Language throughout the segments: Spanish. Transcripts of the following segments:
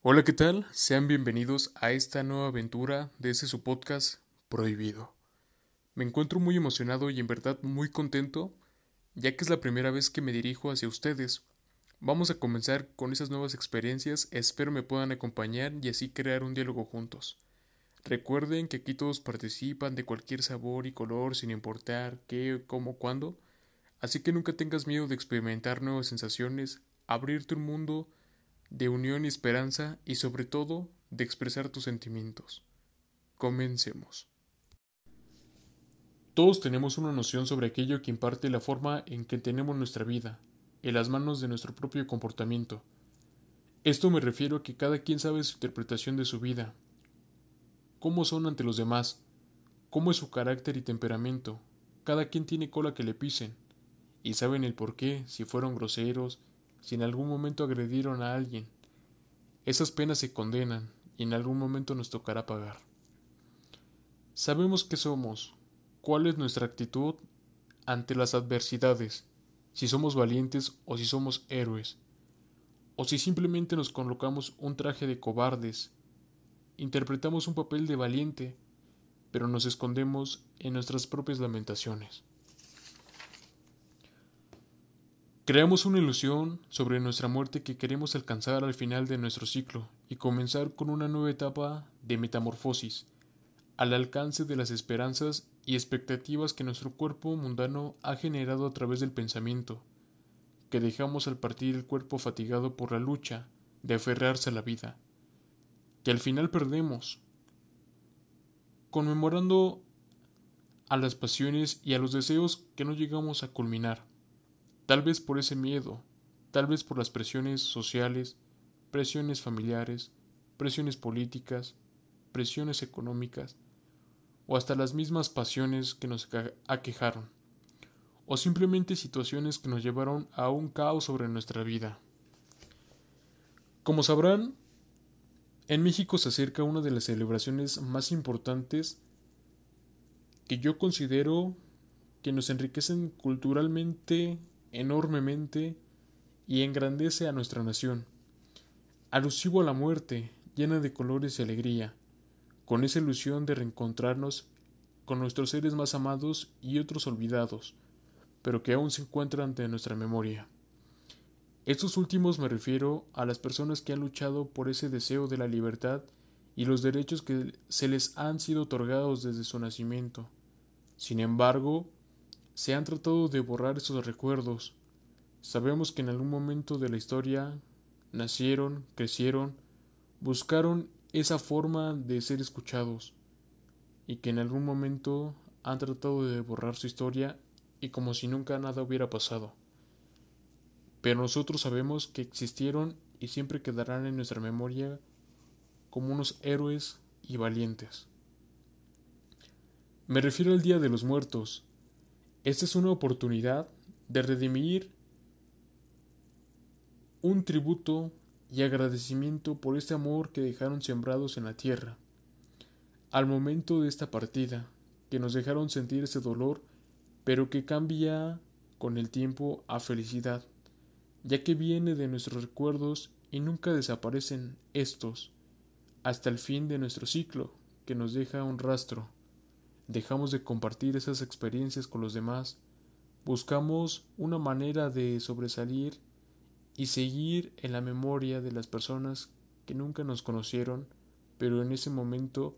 Hola, ¿qué tal? Sean bienvenidos a esta nueva aventura de ese su podcast Prohibido. Me encuentro muy emocionado y en verdad muy contento, ya que es la primera vez que me dirijo hacia ustedes. Vamos a comenzar con esas nuevas experiencias, espero me puedan acompañar y así crear un diálogo juntos. Recuerden que aquí todos participan de cualquier sabor y color sin importar qué, cómo, cuándo, así que nunca tengas miedo de experimentar nuevas sensaciones, abrirte un mundo, de unión y esperanza y sobre todo de expresar tus sentimientos. Comencemos. Todos tenemos una noción sobre aquello que imparte la forma en que tenemos nuestra vida, en las manos de nuestro propio comportamiento. Esto me refiero a que cada quien sabe su interpretación de su vida, cómo son ante los demás, cómo es su carácter y temperamento, cada quien tiene cola que le pisen, y saben el por qué, si fueron groseros, si en algún momento agredieron a alguien. Esas penas se condenan y en algún momento nos tocará pagar. Sabemos qué somos, cuál es nuestra actitud ante las adversidades, si somos valientes o si somos héroes, o si simplemente nos colocamos un traje de cobardes, interpretamos un papel de valiente, pero nos escondemos en nuestras propias lamentaciones. Creamos una ilusión sobre nuestra muerte que queremos alcanzar al final de nuestro ciclo y comenzar con una nueva etapa de metamorfosis, al alcance de las esperanzas y expectativas que nuestro cuerpo mundano ha generado a través del pensamiento, que dejamos al partir el cuerpo fatigado por la lucha de aferrarse a la vida, que al final perdemos, conmemorando a las pasiones y a los deseos que no llegamos a culminar tal vez por ese miedo, tal vez por las presiones sociales, presiones familiares, presiones políticas, presiones económicas, o hasta las mismas pasiones que nos aquejaron, o simplemente situaciones que nos llevaron a un caos sobre nuestra vida. Como sabrán, en México se acerca una de las celebraciones más importantes que yo considero que nos enriquecen culturalmente enormemente y engrandece a nuestra nación, alusivo a la muerte, llena de colores y alegría, con esa ilusión de reencontrarnos con nuestros seres más amados y otros olvidados, pero que aún se encuentran ante nuestra memoria. Estos últimos me refiero a las personas que han luchado por ese deseo de la libertad y los derechos que se les han sido otorgados desde su nacimiento. Sin embargo, se han tratado de borrar esos recuerdos. Sabemos que en algún momento de la historia nacieron, crecieron, buscaron esa forma de ser escuchados y que en algún momento han tratado de borrar su historia y como si nunca nada hubiera pasado. Pero nosotros sabemos que existieron y siempre quedarán en nuestra memoria como unos héroes y valientes. Me refiero al Día de los Muertos, esta es una oportunidad de redimir un tributo y agradecimiento por este amor que dejaron sembrados en la tierra. Al momento de esta partida, que nos dejaron sentir ese dolor, pero que cambia con el tiempo a felicidad, ya que viene de nuestros recuerdos y nunca desaparecen estos, hasta el fin de nuestro ciclo, que nos deja un rastro dejamos de compartir esas experiencias con los demás, buscamos una manera de sobresalir y seguir en la memoria de las personas que nunca nos conocieron, pero en ese momento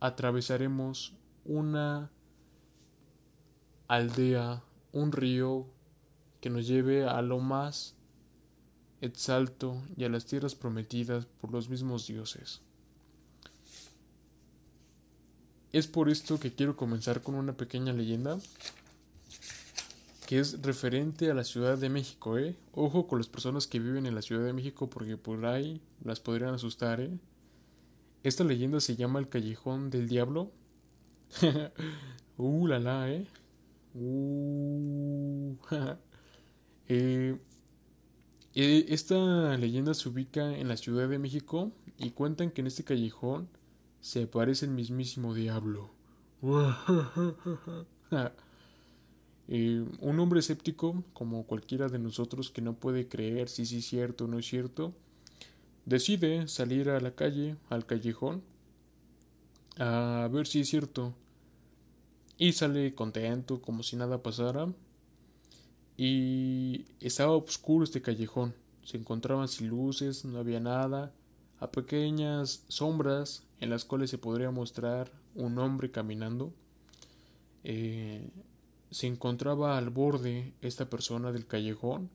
atravesaremos una aldea, un río que nos lleve a lo más exalto y a las tierras prometidas por los mismos dioses. Es por esto que quiero comenzar con una pequeña leyenda que es referente a la Ciudad de México, ¿eh? Ojo con las personas que viven en la Ciudad de México porque por ahí las podrían asustar, ¿eh? Esta leyenda se llama El Callejón del Diablo. uh, la la, ¿eh? Uh, eh, eh, esta leyenda se ubica en la Ciudad de México y cuentan que en este callejón se parece el mismísimo diablo. Eh, un hombre escéptico, como cualquiera de nosotros que no puede creer si sí es cierto o no es cierto, decide salir a la calle, al callejón, a ver si es cierto. Y sale contento, como si nada pasara. Y estaba oscuro este callejón. Se encontraban sin luces, no había nada, a pequeñas sombras en las cuales se podría mostrar un hombre caminando. Eh, se encontraba al borde esta persona del callejón.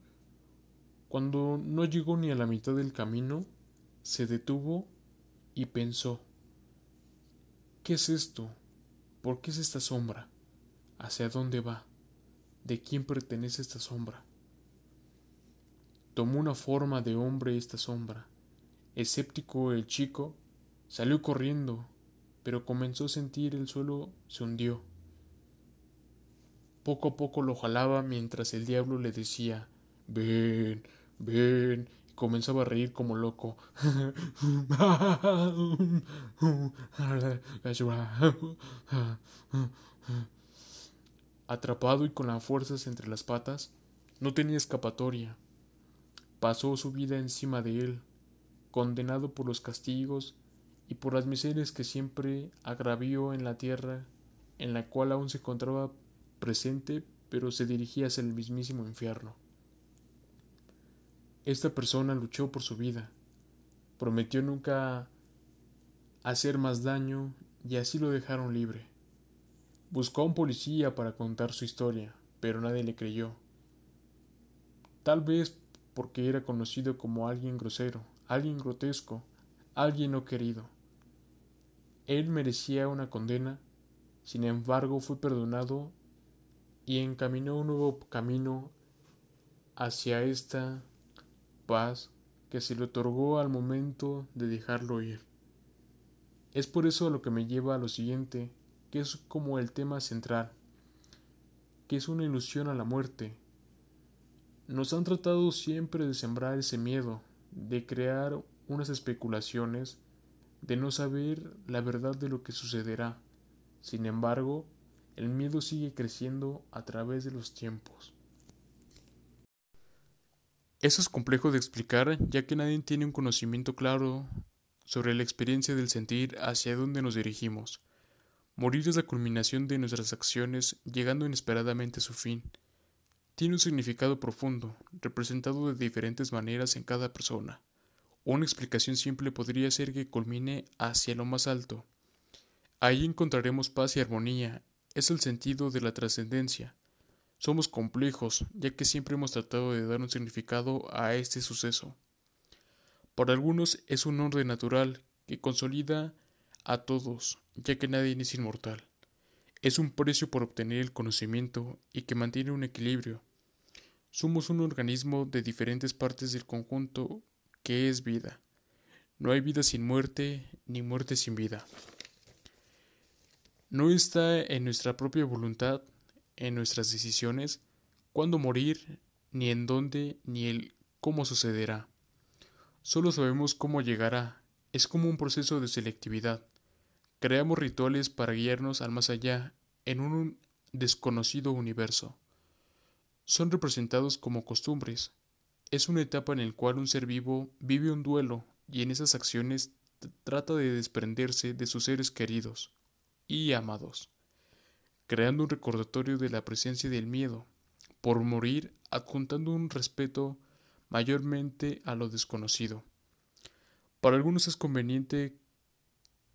Cuando no llegó ni a la mitad del camino, se detuvo y pensó ¿Qué es esto? ¿Por qué es esta sombra? ¿Hacia dónde va? ¿De quién pertenece esta sombra? Tomó una forma de hombre esta sombra. Escéptico el chico salió corriendo, pero comenzó a sentir el suelo se hundió. Poco a poco lo jalaba mientras el diablo le decía Ven, ven, comenzaba a reír como loco. Atrapado y con las fuerzas entre las patas, no tenía escapatoria. Pasó su vida encima de él, condenado por los castigos y por las miserias que siempre agravió en la tierra en la cual aún se encontraba presente, pero se dirigía hacia el mismísimo infierno. Esta persona luchó por su vida, prometió nunca hacer más daño y así lo dejaron libre. Buscó a un policía para contar su historia, pero nadie le creyó. Tal vez porque era conocido como alguien grosero, alguien grotesco, alguien no querido. Él merecía una condena, sin embargo fue perdonado y encaminó un nuevo camino hacia esta paz que se le otorgó al momento de dejarlo ir. Es por eso lo que me lleva a lo siguiente, que es como el tema central, que es una ilusión a la muerte. Nos han tratado siempre de sembrar ese miedo, de crear unas especulaciones, de no saber la verdad de lo que sucederá. Sin embargo, el miedo sigue creciendo a través de los tiempos. Eso es complejo de explicar ya que nadie tiene un conocimiento claro sobre la experiencia del sentir hacia dónde nos dirigimos. Morir es la culminación de nuestras acciones llegando inesperadamente a su fin. Tiene un significado profundo, representado de diferentes maneras en cada persona. Una explicación simple podría ser que culmine hacia lo más alto. Ahí encontraremos paz y armonía, es el sentido de la trascendencia. Somos complejos, ya que siempre hemos tratado de dar un significado a este suceso. Para algunos es un orden natural que consolida a todos, ya que nadie es inmortal. Es un precio por obtener el conocimiento y que mantiene un equilibrio. Somos un organismo de diferentes partes del conjunto que es vida. No hay vida sin muerte, ni muerte sin vida. No está en nuestra propia voluntad en nuestras decisiones cuándo morir, ni en dónde, ni el cómo sucederá. Solo sabemos cómo llegará. Es como un proceso de selectividad. Creamos rituales para guiarnos al más allá, en un desconocido universo. Son representados como costumbres. Es una etapa en la cual un ser vivo vive un duelo y en esas acciones trata de desprenderse de sus seres queridos y amados creando un recordatorio de la presencia del miedo, por morir adjuntando un respeto mayormente a lo desconocido. Para algunos es conveniente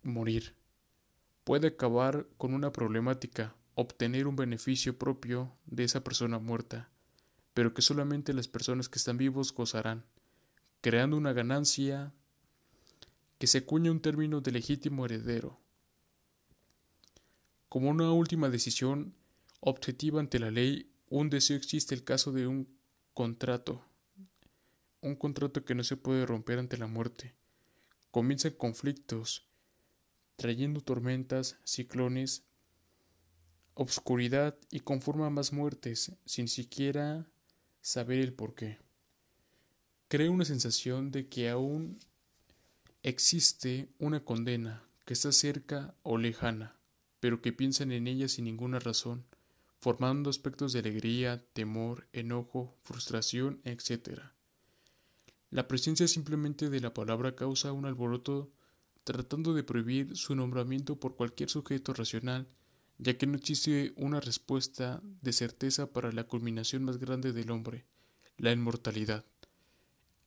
morir. Puede acabar con una problemática, obtener un beneficio propio de esa persona muerta, pero que solamente las personas que están vivos gozarán, creando una ganancia que se cuña un término de legítimo heredero como una última decisión objetiva ante la ley, un deseo existe el caso de un contrato, un contrato que no se puede romper ante la muerte. Comienzan conflictos, trayendo tormentas, ciclones, obscuridad y conforma más muertes sin siquiera saber el porqué. Crea una sensación de que aún existe una condena que está cerca o lejana pero que piensan en ella sin ninguna razón, formando aspectos de alegría, temor, enojo, frustración, etc. La presencia simplemente de la palabra causa un alboroto tratando de prohibir su nombramiento por cualquier sujeto racional, ya que no existe una respuesta de certeza para la culminación más grande del hombre, la inmortalidad.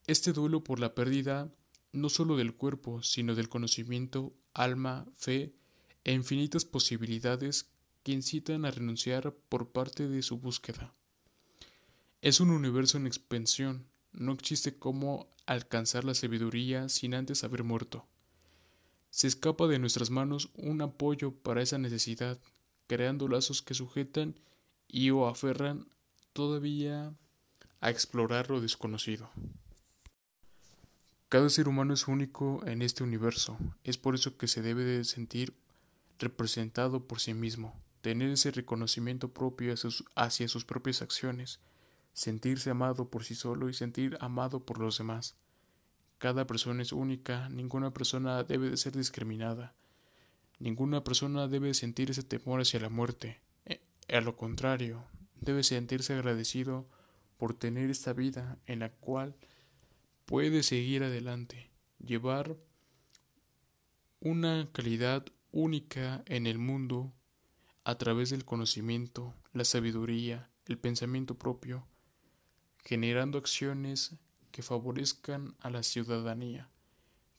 Este duelo por la pérdida no sólo del cuerpo, sino del conocimiento, alma, fe e infinitas posibilidades que incitan a renunciar por parte de su búsqueda. Es un universo en expansión, no existe cómo alcanzar la sabiduría sin antes haber muerto. Se escapa de nuestras manos un apoyo para esa necesidad, creando lazos que sujetan y o aferran todavía a explorar lo desconocido. Cada ser humano es único en este universo, es por eso que se debe de sentir representado por sí mismo, tener ese reconocimiento propio hacia sus, propias acciones, sentirse amado por sí solo y sentir amado por los demás. Cada persona es única, ninguna persona debe de ser discriminada, ninguna persona debe sentir ese temor hacia la muerte. E, a lo contrario, debe sentirse agradecido por tener esta vida en la cual puede seguir adelante, llevar una calidad única en el mundo a través del conocimiento, la sabiduría, el pensamiento propio, generando acciones que favorezcan a la ciudadanía.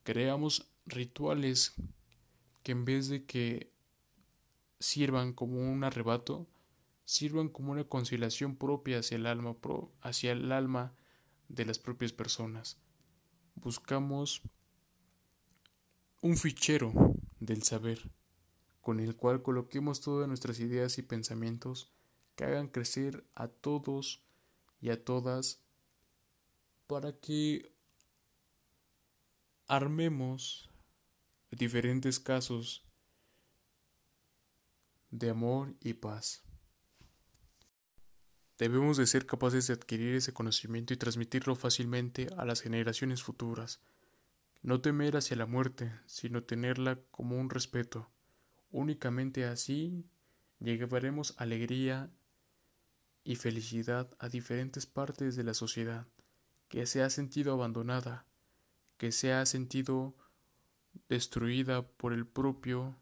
Creamos rituales que en vez de que sirvan como un arrebato, sirvan como una conciliación propia hacia el alma, hacia el alma de las propias personas. Buscamos un fichero del saber con el cual coloquemos todas nuestras ideas y pensamientos que hagan crecer a todos y a todas para que armemos diferentes casos de amor y paz. Debemos de ser capaces de adquirir ese conocimiento y transmitirlo fácilmente a las generaciones futuras. No temer hacia la muerte, sino tenerla como un respeto. Únicamente así llevaremos alegría y felicidad a diferentes partes de la sociedad que se ha sentido abandonada, que se ha sentido destruida por el propio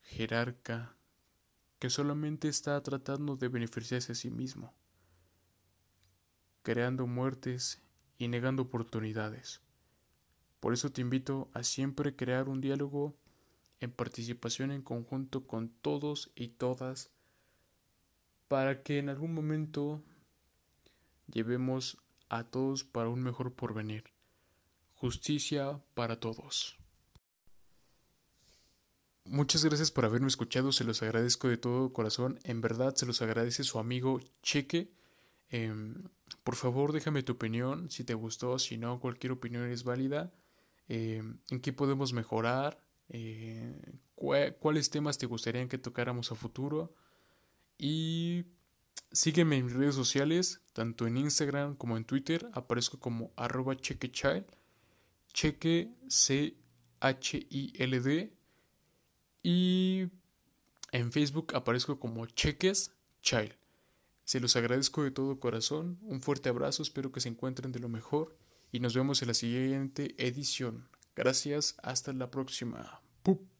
jerarca que solamente está tratando de beneficiarse a sí mismo, creando muertes y negando oportunidades. Por eso te invito a siempre crear un diálogo en participación en conjunto con todos y todas para que en algún momento llevemos a todos para un mejor porvenir. Justicia para todos. Muchas gracias por haberme escuchado, se los agradezco de todo corazón, en verdad se los agradece su amigo Cheque. Em, por favor déjame tu opinión, si te gustó, si no, cualquier opinión es válida. Em, ¿En qué podemos mejorar? Eh, ¿Cuáles temas te gustaría que tocáramos a futuro? Y sígueme en mis redes sociales, tanto en Instagram como en Twitter, aparezco como arroba chequechild, cheque C-H-I-L-D y en Facebook aparezco como Cheques Child. Se los agradezco de todo corazón, un fuerte abrazo, espero que se encuentren de lo mejor y nos vemos en la siguiente edición. Gracias, hasta la próxima. ¡Pup!